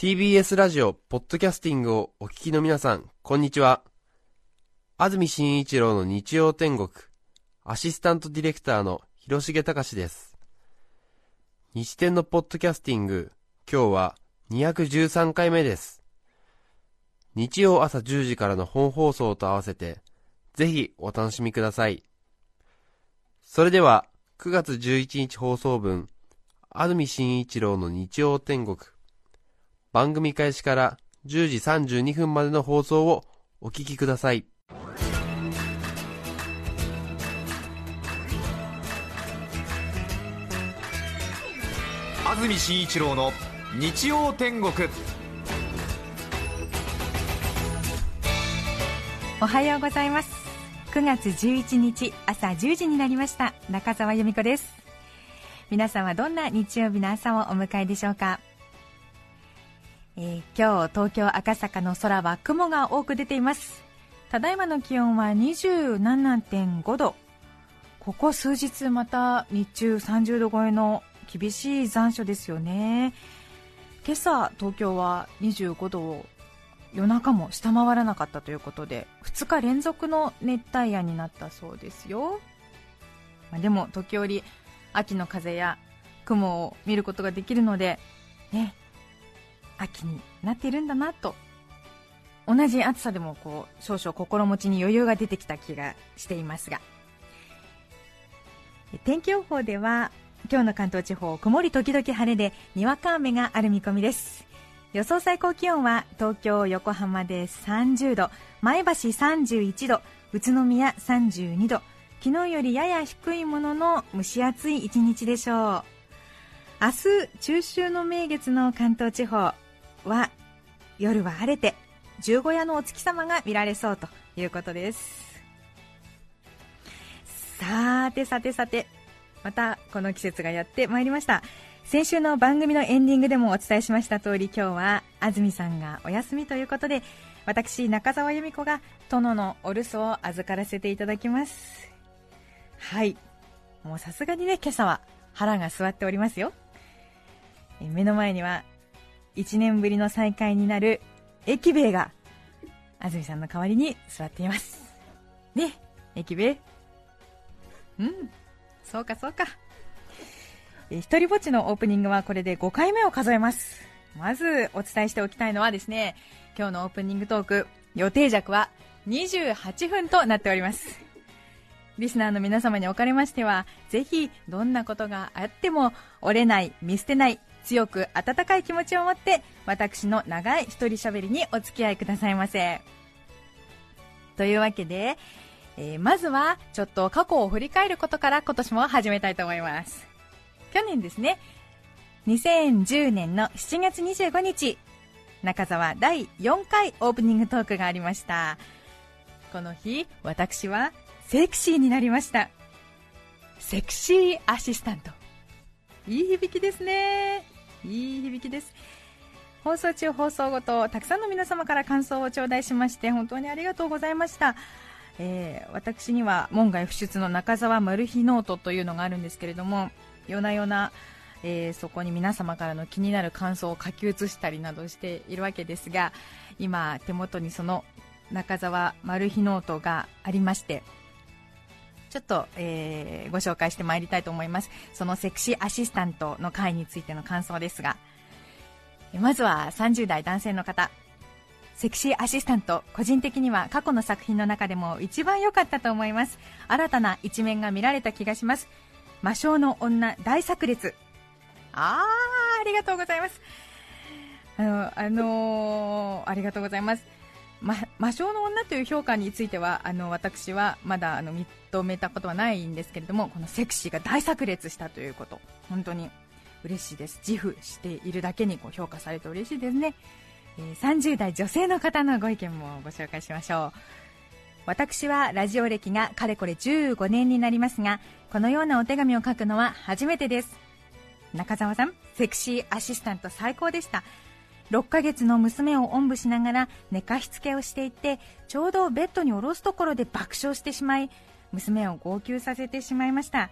TBS ラジオ、ポッドキャスティングをお聞きの皆さん、こんにちは。安住紳一郎の日曜天国、アシスタントディレクターの広重隆です。日天のポッドキャスティング、今日は213回目です。日曜朝10時からの本放送と合わせて、ぜひお楽しみください。それでは、9月11日放送分、安住紳一郎の日曜天国、番組開始から10時32分までの放送をお聞きください。安住紳一郎の日曜天国。おはようございます。9月11日朝10時になりました。中澤由美子です。皆さんはどんな日曜日の朝をお迎えでしょうか、えー今日東京赤坂の空は雲が多く出ています。ただいまの気温は27.5度。ここ数日また日中30度超えの厳しい残暑ですよね。今朝東京は25度を夜中も下回らなかったということで2日連続の熱帯夜になったそうですよ、まあでも時折秋の風や雲を見ることができるのでね秋になっているんだなと。同じ暑さでもこう少々心持ちに余裕が出てきた気がしていますが。天気予報では今日の関東地方曇り時々晴れでにわか雨がある見込みです。予想最高気温は東京、横浜で30度前橋31度宇都宮32度昨日よりやや低いものの蒸し暑い一日でしょう。明日中秋の名月の関東地方は夜は晴れて十五夜のお月様が見られそうということです。さてさてさてまたこの季節がやってまいりました。先週の番組のエンディングでもお伝えしました通り今日は安住さんがお休みということで私中澤由美子が殿のお留守を預からせていただきます。はい。もうさすがにね今朝は腹が据わっておりますよ。え目の前には1年ぶりの再会になる駅兵衛が安住さんの代わりに座っています。ね駅兵衛。うんそうかそうか。えー一人ぼっちのオープニングはこれで5回目を数えます。まずお伝えしておきたいのはですね今日のオープニングトーク予定尺は28分となっております。リスナーの皆様におかれましてはぜひどんなことがあっても折れない見捨てない強く温かい気持ちを持って私の長い一人喋りにお付き合いくださいませ。というわけで、えーまずはちょっと過去を振り返ることから今年も始めたいと思います。去年ですね2010年の7月25日中澤第4回オープニングトークがありました。この日私はセクシーになりました。セクシーアシスタント。いい響きですね。いい響きです。放送中放送後たくさんの皆様から感想を頂戴しまして本当にありがとうございました。えー私には門外不出の中澤マル秘ノートというのがあるんですけれども夜な夜な、えーそこに皆様からの気になる感想を書き写したりなどしているわけですが今手元にその中澤マル秘ノートがありましてちょっと、えーご紹介してまいりたいと思います。そのセクシーアシスタントの回についての感想ですがまずは30代男性の方。セクシーアシスタント個人的には過去の作品の中でも一番良かったと思います。新たな一面が見られた気がします。魔性の女大炸裂。あーありがとうございます。あの、あのーありがとうございます、魔性の女という評価についてはあの私はまだあの認めたことはないんですけれどもこのセクシーが大炸裂したということ本当に嬉しいです。自負しているだけにこう評価されて嬉しいですね、えー30代女性の方のご意見もご紹介しましょう。私はラジオ歴がかれこれ15年になりますがこのようなお手紙を書くのは初めてです。中澤さんセクシーアシスタント最高でした。6ヶ月の娘をおんぶしながら寝かしつけをしていてちょうどベッドに下ろすところで爆笑してしまい娘を号泣させてしまいました。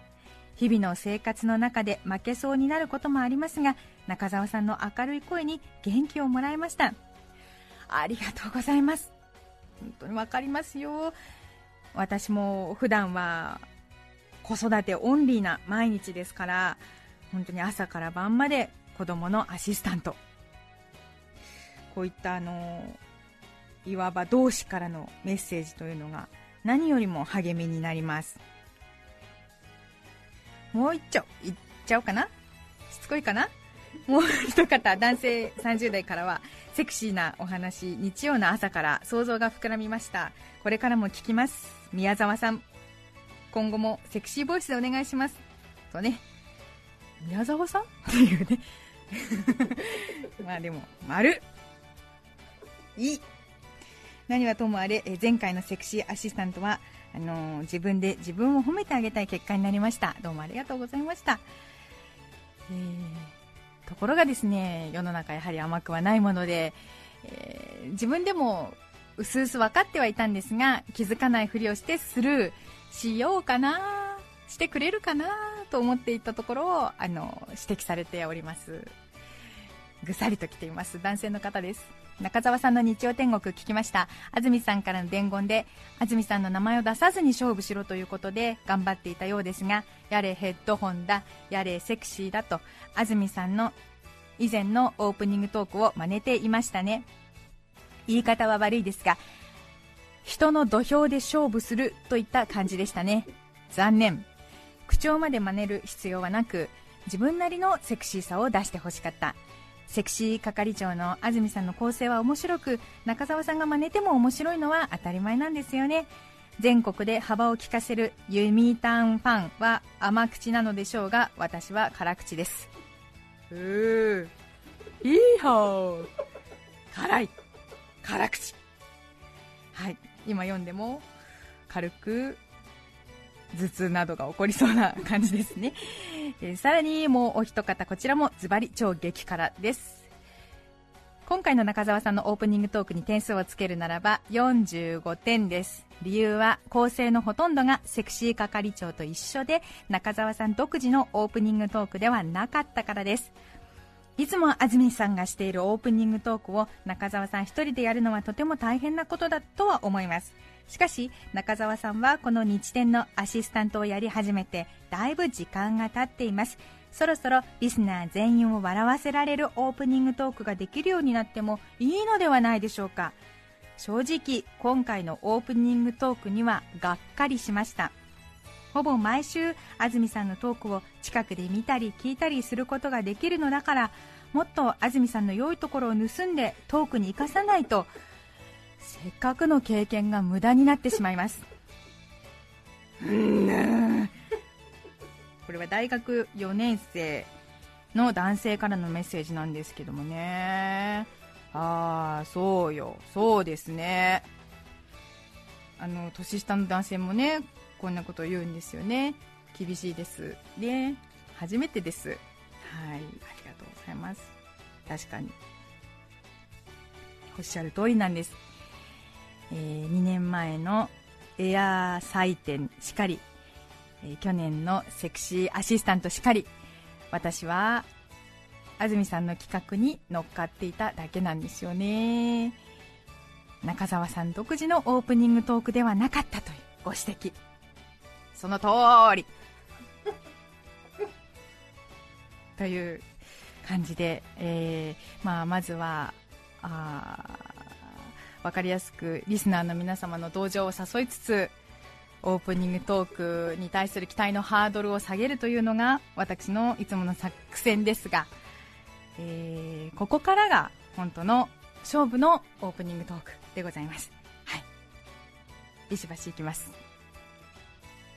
日々の生活の中で負けそうになることもありますが中澤さんの明るい声に元気をもらいました。ありがとうございます。本当に分かりますよ。私も普段は子育てオンリーな毎日ですから本当に朝から晩まで子供のアシスタント。こういったあのいわば同志からのメッセージというのが何よりも励みになります。もう一丁いっちゃおうかな？しつこいかな？もう一方男性30代からはセクシーなお話日曜の朝から想像が膨らみました。これからも聞きます。宮沢さん。今後もセクシーボイスでお願いします。とね。宮沢さん？っていうね。まあでも丸。い。何はともあれ前回のセクシーアシスタントはあの、自分で自分を褒めてあげたい結果になりました。どうもありがとうございました、えー、ところがですね世の中やはり甘くはないもので、えー、自分でもうすうす分かってはいたんですが気づかないふりをしてスルーしようかなしてくれるかなと思っていたところをあの指摘されております。ぐさりと来ています。男性の方です。中澤さんの日曜天国聞きました。安住さんからの伝言で安住さんの名前を出さずに勝負しろということで頑張っていたようですがやれヘッドホンだやれセクシーだと安住さんの以前のオープニングトークを真似ていましたね。言い方は悪いですが人の土俵で勝負するといった感じでしたね。残念。口調まで真似る必要はなく自分なりのセクシーさを出してほしかった。セクシー係長の安住さんの構成は面白く中澤さんが真似ても面白いのは当たり前なんですよね。全国で幅を利かせるユミタンファンは甘口なのでしょうが私は辛口です。うー。いいほー辛い。辛口。はい。今読んでも軽く頭痛などが起こりそうな感じですね、えー、さらにもうお一方こちらもズバリ超激辛です。今回の中澤さんのオープニングトークに点数をつけるならば45点です。理由は構成のほとんどがセクシー係長と一緒で中澤さん独自のオープニングトークではなかったからです。いつも安住さんがしているオープニングトークを中澤さん一人でやるのはとても大変なことだとは思います。しかし中澤さんはこの日展のアシスタントをやり始めてだいぶ時間が経っています。そろそろリスナー全員を笑わせられるオープニングトークができるようになってもいいのではないでしょうか。正直今回のオープニングトークにはがっかりしました。ほぼ毎週安住さんのトークを近くで見たり聞いたりすることができるのだからもっと安住さんの良いところを盗んでトークに生かさないとせっかくの経験が無駄になってしまいます。うんこれは大学4年生の男性からのメッセージなんですけどもね。ああそうよ。そうですね。あの年下の男性もねこんなことを言うんですよね。厳しいです。ね。初めてです。はい。ありがとうございます。確かに。おっしゃる通りなんですえー、2年前のエアー祭典しかり、えー、去年のセクシーアシスタントしかり私は安住さんの企画に乗っかっていただけなんですよね。中澤さん独自のオープニングトークではなかったというご指摘。その通り。という感じで、えーまあ、まずはあ分かりやすくリスナーの皆様の同情を誘いつつオープニングトークに対する期待のハードルを下げるというのが私のいつもの作戦ですが、えー、ここからが本当の勝負のオープニングトークでございます。はい。ビシバシいきます。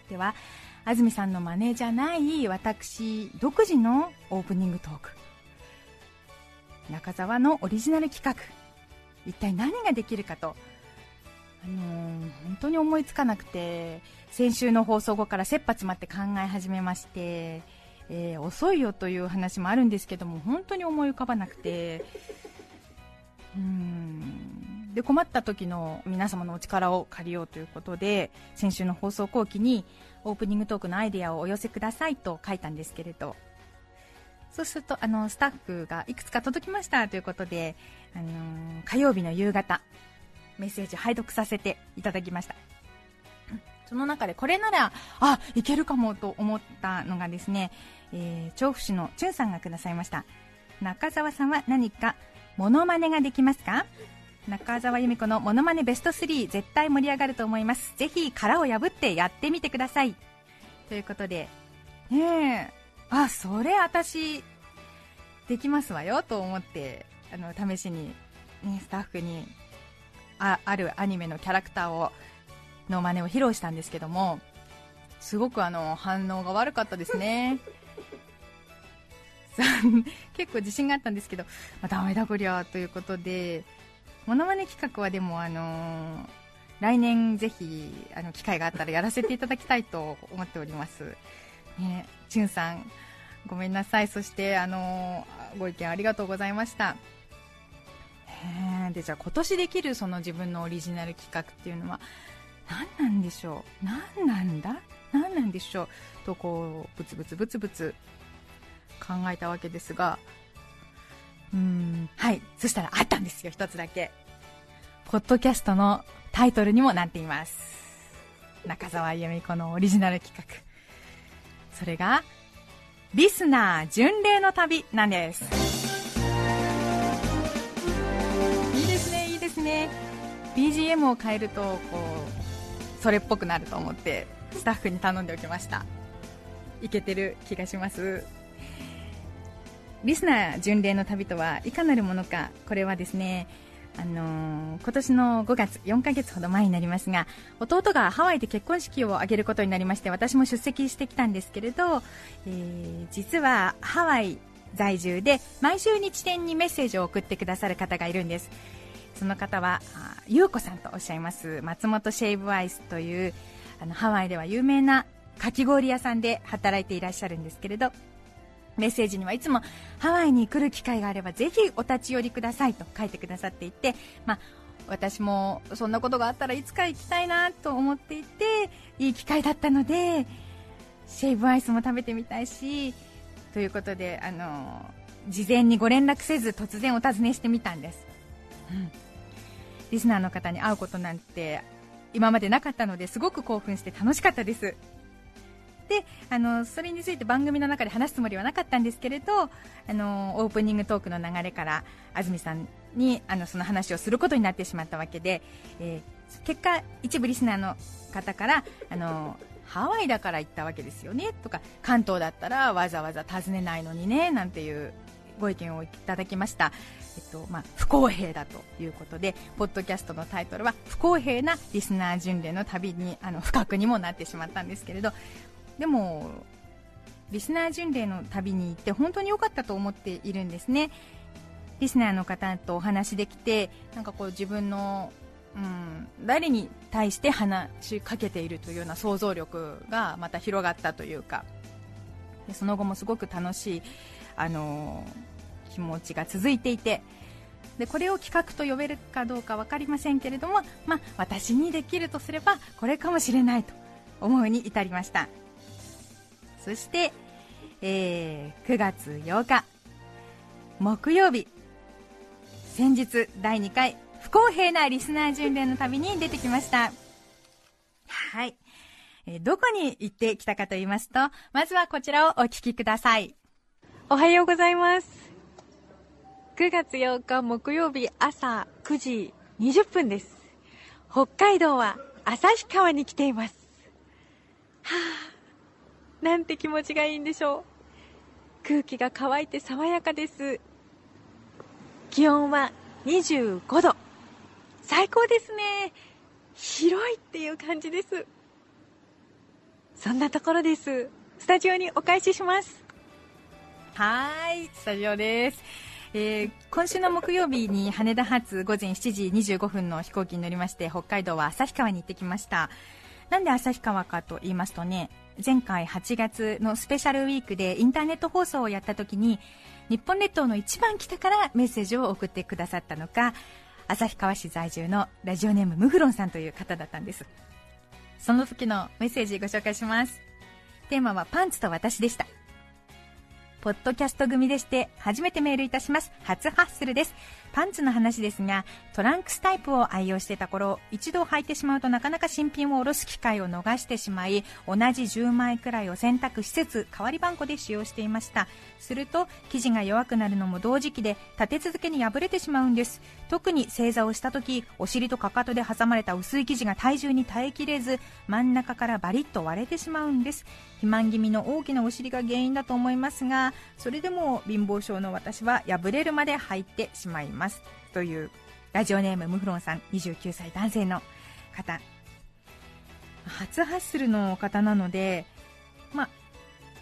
では安住さんの真似じゃない私独自のオープニングトーク。中澤のオリジナル企画。一体何ができるかと、あのー、本当に思いつかなくて先週の放送後から切羽詰まって考え始めまして、えー、遅いよという話もあるんですけども本当に思い浮かばなくて。うん。で困った時の皆様のお力を借りようということで先週の放送後期にオープニングトークのアイデアをお寄せくださいと書いたんですけれど。そうするとあのスタッフがいくつか届きましたということで、あのー火曜日の夕方メッセージ拝読させていただきました。その中でこれならあいけるかもと思ったのがですね、えー調布市のチュンさんがくださいました。中澤さんは何かモノマネができますか？中澤由美子のモノマネベスト3絶対盛り上がると思います。ぜひ殻を破ってやってみてください。ということでねえあそれ私できますわよと思ってあの試しに、ね、スタッフにああるアニメのキャラクターをの真似を披露したんですけどもすごくあの反応が悪かったですね。結構自信があったんですけど、まあ、ダメだこりゃということでモノマネ企画はでもあのー来年ぜひあの機会があったらやらせていただきたいと思っております。ねじゅんさんごめんなさい。そしてあのご意見ありがとうございました。へー。でじゃあ今年できるその自分のオリジナル企画っていうのは何なんでしょう？何なんだ？何なんでしょう？とこうブツブツブツブツ考えたわけですが。うん。はい。そしたらあったんですよ。一つだけ。ポッドキャストのタイトルにもなっています。中澤由美子のオリジナル企画。それがリスナー巡礼の旅なんです。いいですねいいですね。BGM を変えるとこうそれっぽくなると思ってスタッフに頼んでおきました。いけてる気がします。リスナー巡礼の旅とはいかなるものかこれはですねあのー今年の5月4ヶ月ほど前になりますが弟がハワイで結婚式を挙げることになりまして私も出席してきたんですけれど、えー実はハワイ在住で毎週日展にメッセージを送ってくださる方がいるんです。その方はあ優子さんとおっしゃいます松本シェイブアイスというあのハワイでは有名なかき氷屋さんで働いていらっしゃるんですけれどメッセージにはいつもハワイに来る機会があればぜひお立ち寄りくださいと書いてくださっていて、まあ、私もそんなことがあったらいつか行きたいなと思っていていい機会だったのでシェイブアイスも食べてみたいしということであの事前にご連絡せず突然お尋ねしてみたんです、うん。リスナーの方に会うことなんて今までなかったのですごく興奮して楽しかったです。であのそれについて番組の中で話すつもりはなかったんですけれどあのオープニングトークの流れから安住さんにあのその話をすることになってしまったわけで、えー結果、一部リスナーの方からあのハワイだから行ったわけですよねとか関東だったらわざわざ訪ねないのにねなんていうご意見をいただきました、えっとまあ、不公平だということでポッドキャストのタイトルは不公平なリスナー巡礼の旅にあの不覚にもなってしまったんですけれどでもリスナー巡礼の旅に行って本当に良かったと思っているんですね。リスナーの方とお話できてなんかこう自分の、うん、誰に対して話しかけているというような想像力がまた広がったというかでその後もすごく楽しい、あのー気持ちが続いていてでこれを企画と呼べるかどうか分かりませんけれども、まあ、私にできるとすればこれかもしれないと思うに至りました。そして、えー9月8日木曜日先日第2回不公平なリスナー巡礼の旅に出てきましたはい、えーどこに行ってきたかと言いますとまずはこちらをお聞きくださいおはようございます。9月8日木曜日朝9時20分です。北海道は旭川に来ています。はあ、なんて気持ちがいいんでしょう。空気が乾いて爽やかです。気温は25度。最高ですね。広いっていう感じです。そんなところです。スタジオにお返しします。はい、スタジオです。えー今週の木曜日に羽田発午前7時25分の飛行機に乗りまして北海道は旭川に行ってきましたなんで旭川かと言いますとね前回8月のスペシャルウィークでインターネット放送をやった時に日本列島の一番北からメッセージを送ってくださったのか旭川市在住のラジオネームムフロンさんという方だったんです。その時のメッセージご紹介します。テーマはパンツと私でした。ポッドキャスト組でして初めてメールいたします。初ハッスルです。パンツの話ですがトランクスタイプを愛用してた頃一度履いてしまうとなかなか新品を下ろす機会を逃してしまい同じ10枚くらいを洗濯施設代わり番号で使用していました。すると生地が弱くなるのも同時期で立て続けに破れてしまうんです。特に正座をした時お尻とかかとで挟まれた薄い生地が体重に耐えきれず真ん中からバリッと割れてしまうんです。肥満気味の大きなお尻が原因だと思いますがそれでも貧乏症の私は破れるまで履いてしまいます。ます。というラジオネームムフロンさん29歳男性の方。初ハッスルの方なので、まあ、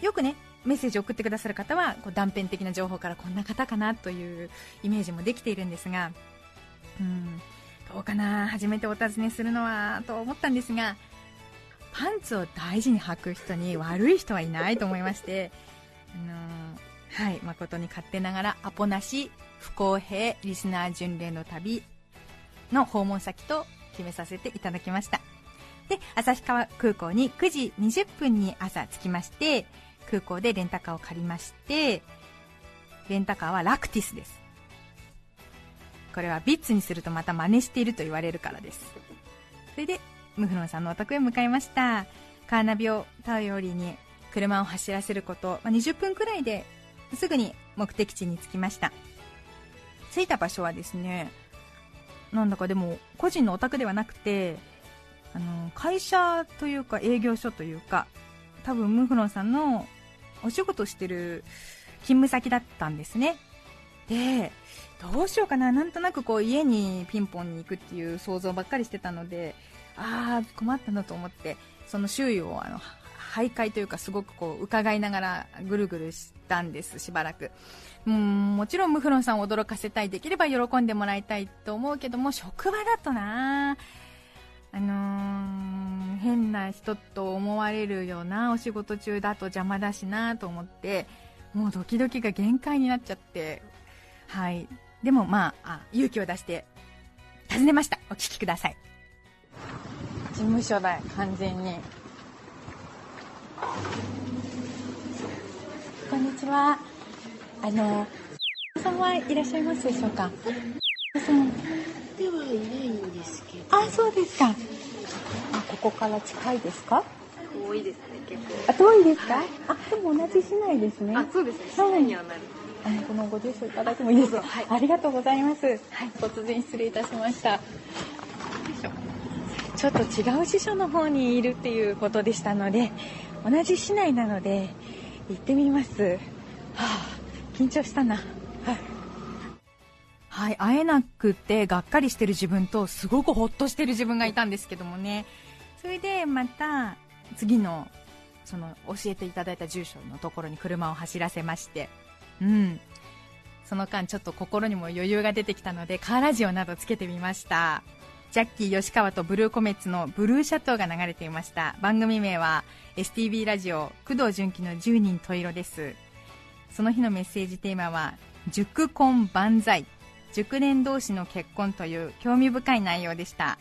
よくねメッセージを送ってくださる方はこう断片的な情報からこんな方かなというイメージもできているんですがうんどうかな初めてお尋ねするのはと思ったんですがパンツを大事に履く人に悪い人はいないと思いましてあのー、はい、誠に勝手ながらアポなし不公平リスナー巡礼の旅の訪問先と決めさせていただきました。で旭川空港に9時20分に朝着きまして空港でレンタカーを借りましてレンタカーはラクティスです。これはビッツにするとまた真似していると言われるからです。それでムフロンさんのお宅へ向かいました。カーナビを頼りに車を走らせること、まあ、20分くらいですぐに目的地に着きました。着いた場所はですねなんだかでも個人のお宅ではなくてあの会社というか営業所というか多分ムフロンさんのお仕事してる勤務先だったんですね。でどうしようかな。なんとなくこう家にピンポンに行くっていう想像ばっかりしてたのでああ困ったなと思ってその周囲をあの徘徊というかすごくこう伺いながらぐるぐるしたんですしばらくうんもちろんムフロンさんを驚かせたいできれば喜んでもらいたいと思うけども職場だとなあのー、変な人と思われるようなお仕事中だと邪魔だしなと思ってもうドキドキが限界になっちゃってはいでもまああ勇気を出して尋ねましたお聞きください事務所だ完全にこんにちは。あの、さんはいらっしゃいますでしょうか？さんではいないんですけど。あ、そうですか。あ、ここから近いですか？遠いですね、結構。あ、遠いですか？はい、あ、でも同じ市内ですね。あ、そうですね。市内にはなる。あの、このご住所いただいてもいいですか？はい、ありがとうございます。はい、突然失礼いたしました。ちょっと違う支所の方にいるっていうことでしたので、同じ市内なので行ってみます。はあ、緊張したな。はい。はい、会えなくてがっかりしてる自分とすごくほっとしてる自分がいたんですけどもね。それでまた次のその教えていただいた住所のところに車を走らせまして、うん。その間ちょっと心にも余裕が出てきたのでカーラジオなどつけてみました。ジャッキー吉川とブルーコメッツのブルーシャトーが流れていました。番組名は STB ラジオ工藤純喜の10人十色です。その日のメッセージテーマは熟婚万歳。熟年同士の結婚という興味深い内容でした。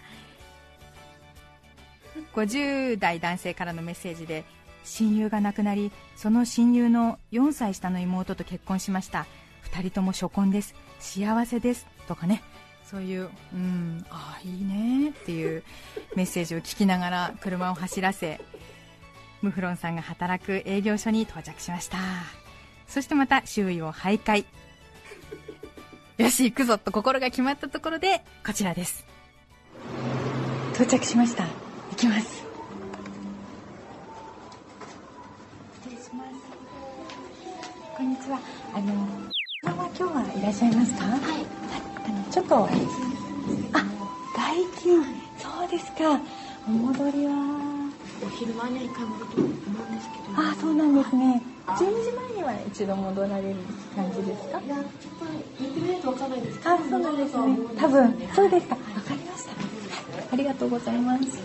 50代男性からのメッセージで親友が亡くなりその親友の4歳下の妹と結婚しました。2人とも初婚です。幸せです。とかね。そういう、うん、ああ、いいねっていうメッセージを聞きながら車を走らせ、ムフロンさんが働く営業所に到着しました。そしてまた周囲を徘徊。よし、行くぞと心が決まったところで、こちらです。到着しました。行きます。失礼します。こんにちは。あの、今日はいらっしゃいますか？はい。ちょっと。あ代金。そうですか。お戻りは。お昼前には一回戻ると思うんですけど。あそうなんですね。12時前には一度戻られる感じですか？いやちょっと行ってみないとわかんないですけど。あそうなんですね。多分。そうですか。わかりました。ありがとうございます。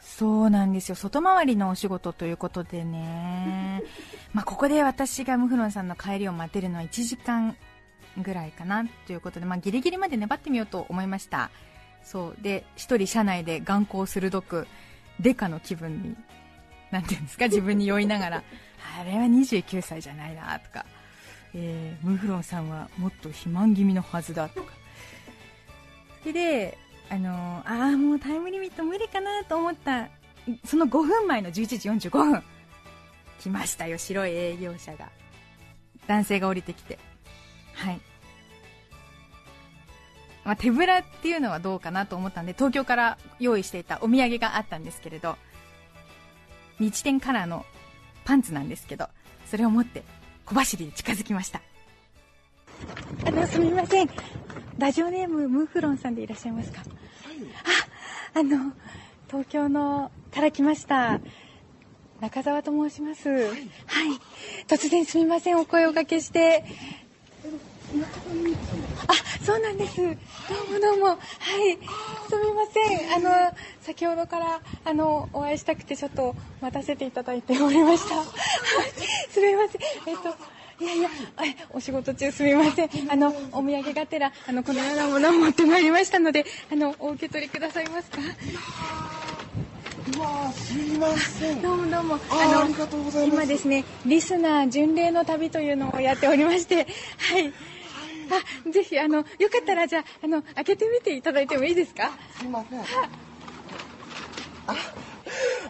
そうなんですよ。外回りのお仕事ということでね。まあここで私がムフロンさんの帰りを待てるのは1時間ぐらいかなということで、まあ、ギリギリまで粘ってみようと思いました。そう。で一人車内で眼光鋭くデカの気分になんていうんですか？自分に酔いながら。あれは29歳じゃないなとか、えー、ムフロンさんはもっと肥満気味のはずだとか。それであのー、ああもうタイムリミット無理かなと思った。その5分前の11時45分。来ましたよ白い営業車が。男性が降りてきてはい。まあ、手ぶらっていうのはどうかなと思ったんで東京から用意していたお土産があったんですけれど日天カラーのパンツなんですけどそれを持って小走りで近づきました。あのすみません。ラジオネームムーフロンさんでいらっしゃいますか、はい、ああの東京のから来ました中澤と申します、はい、はい、突然すみません。お声をかけしてあ、そうなんです。どうもどうも。はい。すみません。あの、先ほどから、あの、お会いしたくて、ちょっと待たせていただいておりました。はい。すみません。えっと、いやいや、お仕事中すみません。あの、お土産がてら、あの、このようなものを持ってまいりましたので、あの、お受け取りくださいますか？すみません。どうもどうも。あの、今ですね、リスナー巡礼の旅というのをやっておりまして、はい。あ、ぜひ、あの、よかったら、じゃあ、あの、開けてみていただいてもいいですか？すいません。あ、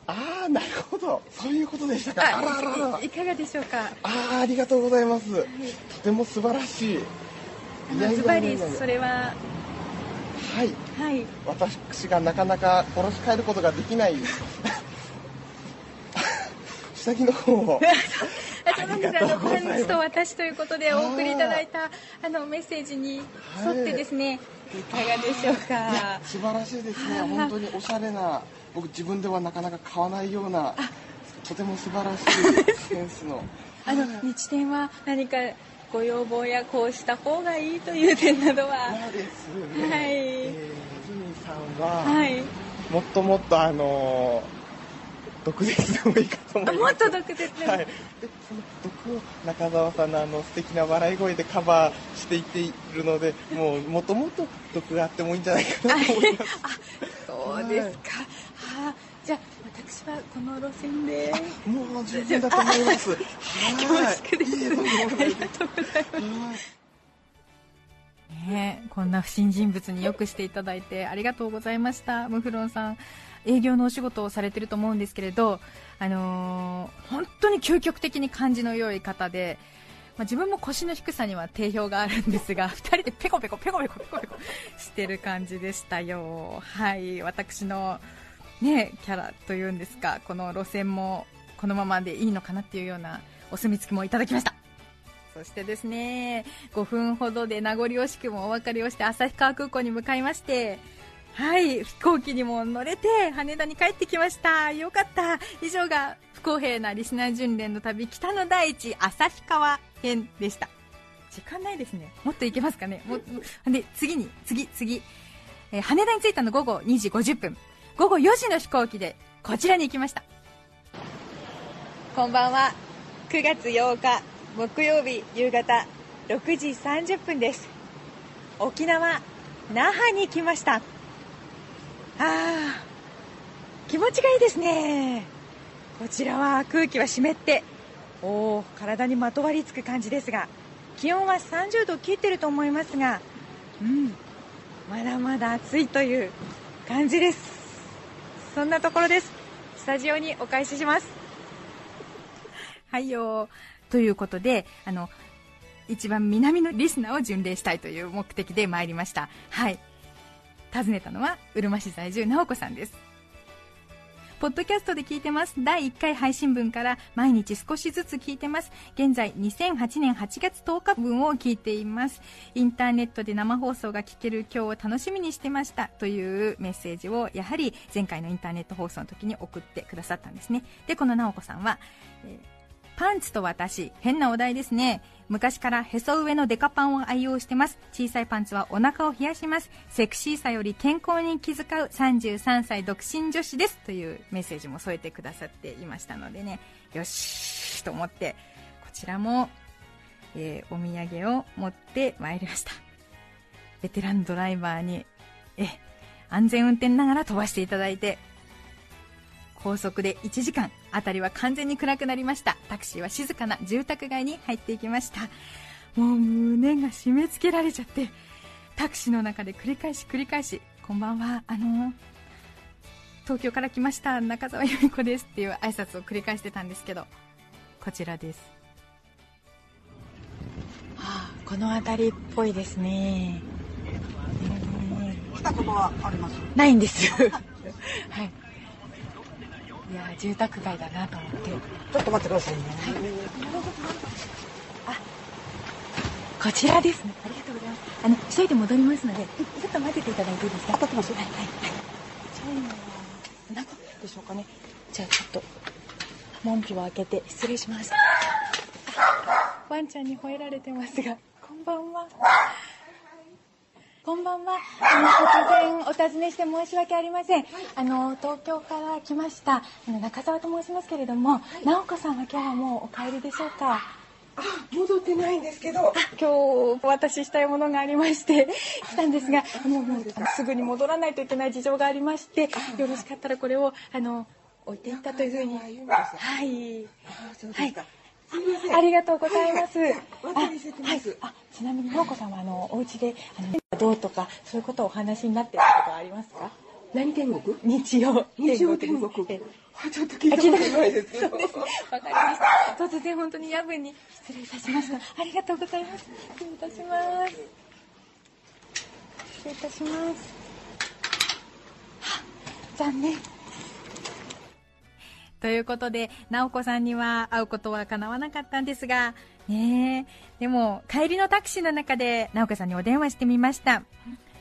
あなるほど。そういうことでしたか。あらあららいかがでしょうか？ああ、ありがとうございます。はい、とても素晴らしい。ズバリ、それは。はい。はい。私がなかなか殺し帰ることができない。下着の方を あの本日あのパンツと私ということでお送りいただいたあのメッセージに沿ってです。ね、いかがでしょうか素晴らしいですね。本当におしゃれな僕自分ではなかなか買わないようなとても素晴らしいセンスの。あの日展は何かご要望やこうした方がいいという点などは。そうですね、はい、えー、さんは、はい、もっともっとあのー毒舌でもいいかと思います。もっと毒舌はい、でその毒を中澤さんのあの素敵な笑い声でカバーしていっているのでもうもともと毒があってもいいんじゃないかなと思います。あそうですか、はい、はあじゃあ私はこの路線で。もう十分だと思います。恐縮です。ありがとうございます。ね、こんな不審人物によくしていただいてありがとうございました。ムフロンさん営業のお仕事をされてると思うんですけれど、あのー、本当に究極的に感じの良い方で、まあ、自分も腰の低さには定評があるんですが 2人でペコペコペコペコペコペコしてる感じでしたよ。はい。私のねキャラというんですかこの路線もこのままでいいのかなっていうようなお墨付きもいただきました。そしてですね5分ほどで名残惜しくもお別れをして旭川空港に向かいましてはい飛行機にも乗れて羽田に帰ってきました。よかった。以上が不公平なリスナー巡礼の旅北の大地旭川編でした。時間ないですね。もっといけますかね。もで次に次次、えー、羽田に着いたの午後2時50分。午後4時の飛行機でこちらに行きました。こんばんは。9月8日木曜日夕方6時30分です。沖縄那覇に来ましたあ気持ちがいいですね。こちらは空気は湿っておお体にまとわりつく感じですが気温は30度切ってると思いますがうんまだまだ暑いという感じです。そんなところです。スタジオにお返しします。はいよということであの一番南のリスナーを巡礼したいという目的で参りました。はい。訪ねたのはうるま市在住直子さんですポッドキャストで聞いてます。第1回配信分から毎日少しずつ聞いてます。現在2008年8月10日分を聞いています。インターネットで生放送が聞ける今日を楽しみにしてましたというメッセージをやはり前回のインターネット放送の時に送ってくださったんですね。で、この直子さんは、えーパンツと私、変なお題ですね。昔からへそ上のデカパンを愛用してます。小さいパンツはお腹を冷やします。セクシーさより健康に気遣う33歳独身女子です。というメッセージも添えてくださっていましたのでね、よしと思って、こちらもえーお土産を持ってまいりましたベテランドライバーにえ安全運転ながら飛ばしていただいて高速で1時間辺りは完全に暗くなりました。タクシーは静かな住宅街に入っていきました。もう胸が締め付けられちゃってタクシーの中で繰り返し繰り返しこんばんはあの東京から来ました中澤由美子ですっていう挨拶を繰り返してたんですけどこちらです。あこの辺りっぽいですね。来たことはあります？ないんです。はいいや住宅街だなと思って。ちょっと待ってくださいね、こちらですね。ありがとうございます。あの急いで戻りますのでちょっと待ってていただいていいですか？当たってますはい。はい。はい。中でしょうかねじゃあちょっと門扉を開けて失礼しますあワンちゃんに吠えられてますがこんばんはこんばんは。あの突然お尋ねして申し訳ありません。あの東京から来ましたあの中澤と申しますけれども、直子さんは今日はもうお帰りでしょうか？あ戻ってないんですけど。今日お渡ししたいものがありまして来たんですがもうもうすぐに戻らないといけない事情がありましてよろしかったらこれをあの置いていったというふうに。はい。そうですか、すみませんありがとうございますあはいあちなみに直子さんはあのお家であのどうとかそういうことをお話になってることはありますか？何天国？日曜日曜天国ちょっと聞いたことないですそうです。わかりました。突然本当に夜分に失礼いたしました。ありがとうございます。失礼いたします。失礼いたします。は残念。ということで直子さんには会うことは叶わなかったんですがねでも帰りのタクシーの中で直子さんにお電話してみました。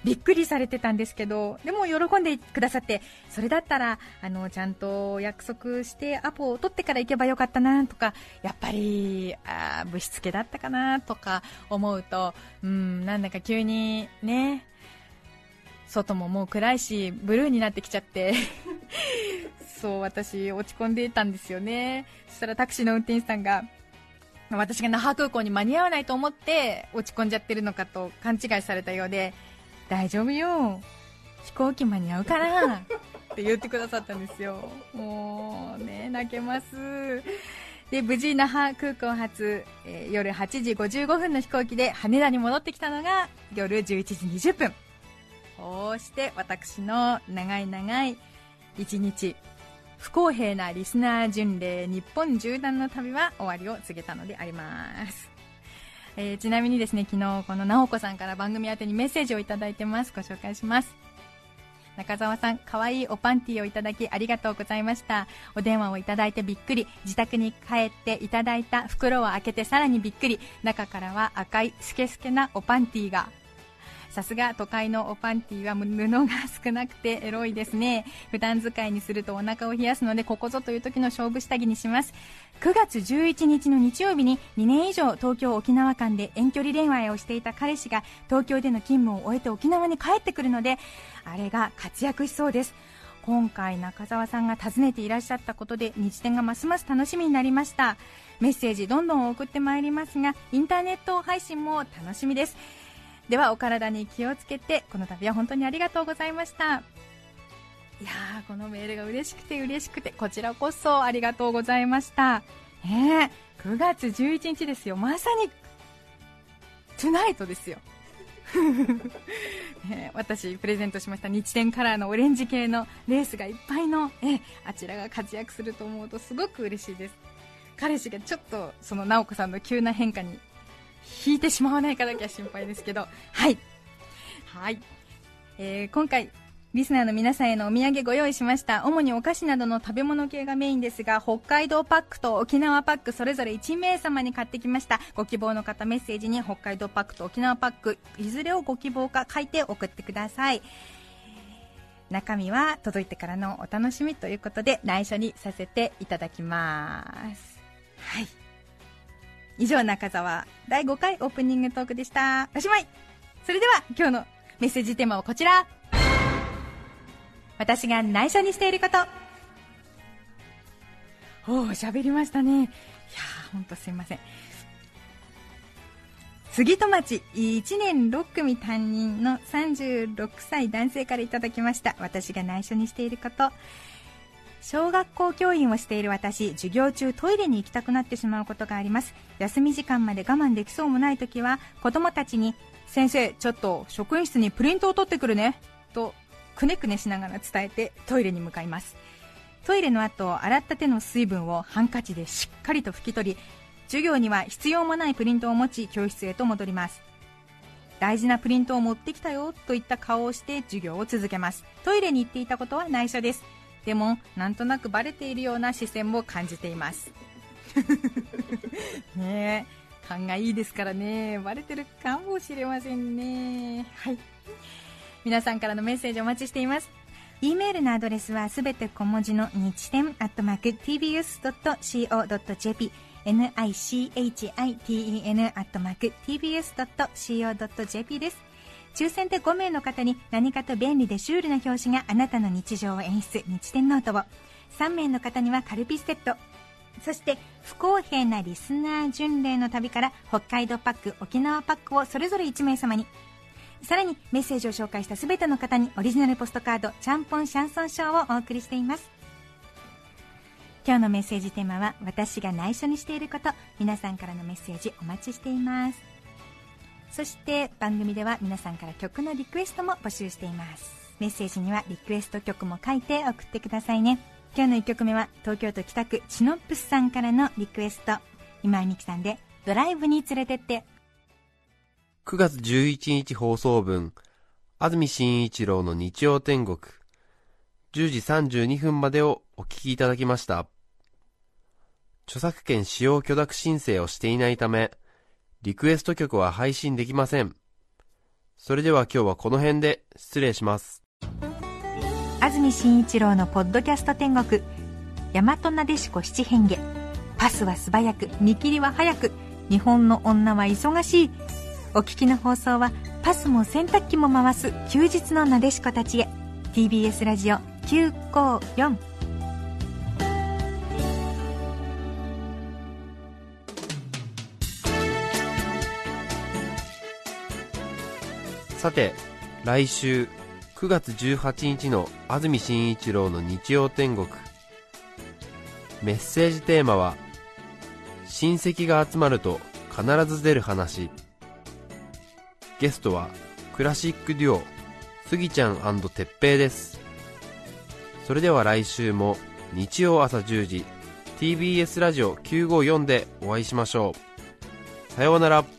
びっくりされてたんですけどでも喜んでくださってそれだったらあのちゃんと約束してアポを取ってから行けばよかったなとかやっぱりあぶしつけだったかなとか思うとうんなんだか急にね外ももう暗いしブルーになってきちゃって。そう私落ち込んでいたんですよね。そしたらタクシーの運転手さんが私が那覇空港に間に合わないと思って落ち込んじゃってるのかと勘違いされたようで大丈夫よ。飛行機間に合うから。って言ってくださったんですよ。もうね泣けます。で無事那覇空港発、えー夜8時55分の飛行機で羽田に戻ってきたのが夜11時20分。こうして私の長い長い一日。不公平なリスナー巡礼日本縦断の旅は終わりを告げたのであります、えーちなみにですね昨日この直子さんから番組宛てにメッセージをいただいてます。ご紹介します。中澤さん可愛いおパンティをいただきありがとうございました。お電話をいただいてびっくり。自宅に帰っていただいた袋を開けてさらにびっくり。中からは赤いスケスケなおパンティが。さすが都会のおパンティは布が少なくてエロいですね。普段使いにするとお腹を冷やすのでここぞという時の勝負下着にします。9月11日の日曜日に2年以上東京沖縄間で遠距離恋愛をしていた彼氏が東京での勤務を終えて沖縄に帰ってくるのであれが活躍しそうです。今回中澤さんが訪ねていらっしゃったことで日展がますます楽しみになりました。メッセージどんどん送ってまいりますがインターネット配信も楽しみです。ではお体に気をつけてこの度は本当にありがとうございました。いやーこのメールが嬉しくて嬉しくてこちらこそありがとうございました。ねえ9月11日ですよ。まさにトゥナイトですよ。ね え私プレゼントしました。日天カラーのオレンジ系のレースがいっぱいのええあちらが活躍すると思うとすごく嬉しいです。彼氏がちょっとその直子さんの急な変化に引いてしまわないかだけは心配ですけど。はい。はい、えー今回リスナーの皆さんへのお土産ご用意しました。主にお菓子などの食べ物系がメインですが北海道パックと沖縄パックそれぞれ1名様に買ってきました。ご希望の方メッセージに北海道パックと沖縄パックいずれをご希望か書いて送ってください。中身は届いてからのお楽しみということで内緒にさせていただきます。はい。以上中澤第5回オープニングトークでした。おしまい。それでは今日のメッセージテーマはこちら。私が内緒にしていること。おお喋りましたね。いやーほんとすいません。杉戸町1年6組担任の36歳男性からいただきました。私が内緒にしていること。小学校教員をしている私授業中トイレに行きたくなってしまうことがあります。休み時間まで我慢できそうもない時は子供たちに先生ちょっと職員室にプリントを取ってくるねとくねくねしながら伝えてトイレに向かいます。トイレの後洗った手の水分をハンカチでしっかりと拭き取り授業には必要もないプリントを持ち教室へと戻ります。大事なプリントを持ってきたよといった顔をして授業を続けます。トイレに行っていたことは内緒です。でもなんとなくバレているような視線も感じています。ねえ勘がいいですからね。バレてるかもしれませんね。はい。皆さんからのメッセージお待ちしています。e メールのアドレスはすべて小文字の日天アットマーク tbs.co.jp nichiten アットマーク tbs.co.jp です。抽選で5名の方に何かと便利でシュールな表紙があなたの日常を演出日天ノートを。3名の方にはカルピスセット。そして不公平なリスナー巡礼の旅から北海道パック沖縄パックをそれぞれ1名様に。さらにメッセージを紹介した全ての方にオリジナルポストカードちゃんぽんシャンソン賞をお送りしています。今日のメッセージテーマは私が内緒にしていること。皆さんからのメッセージお待ちしています。そして番組では皆さんから曲のリクエストも募集しています。メッセージにはリクエスト曲も書いて送ってくださいね。今日の1曲目は東京都北区チノップスさんからのリクエスト。今井美樹さんでドライブに連れてって。9月11日放送分、安住紳一郎の日曜天国、10時32分までをお聞きいただきました。著作権使用許諾申請をしていないため、リクエスト曲は配信できません。それでは今日はこの辺で失礼します。安住紳一郎のポッドキャスト天国、大和なでしこ七変化、パスは素早く、見切りは早く、日本の女は忙しい、お聞きの放送はパスも洗濯機も回す休日のなでしこたちへ。TBS ラジオ954さて来週9月18日の安住紳一郎の日曜天国。メッセージテーマは親戚が集まると必ず出る話。ゲストはクラシックデュオスギちゃんてっぺいです。それでは来週も日曜朝10時 TBS ラジオ954でお会いしましょう。さようなら。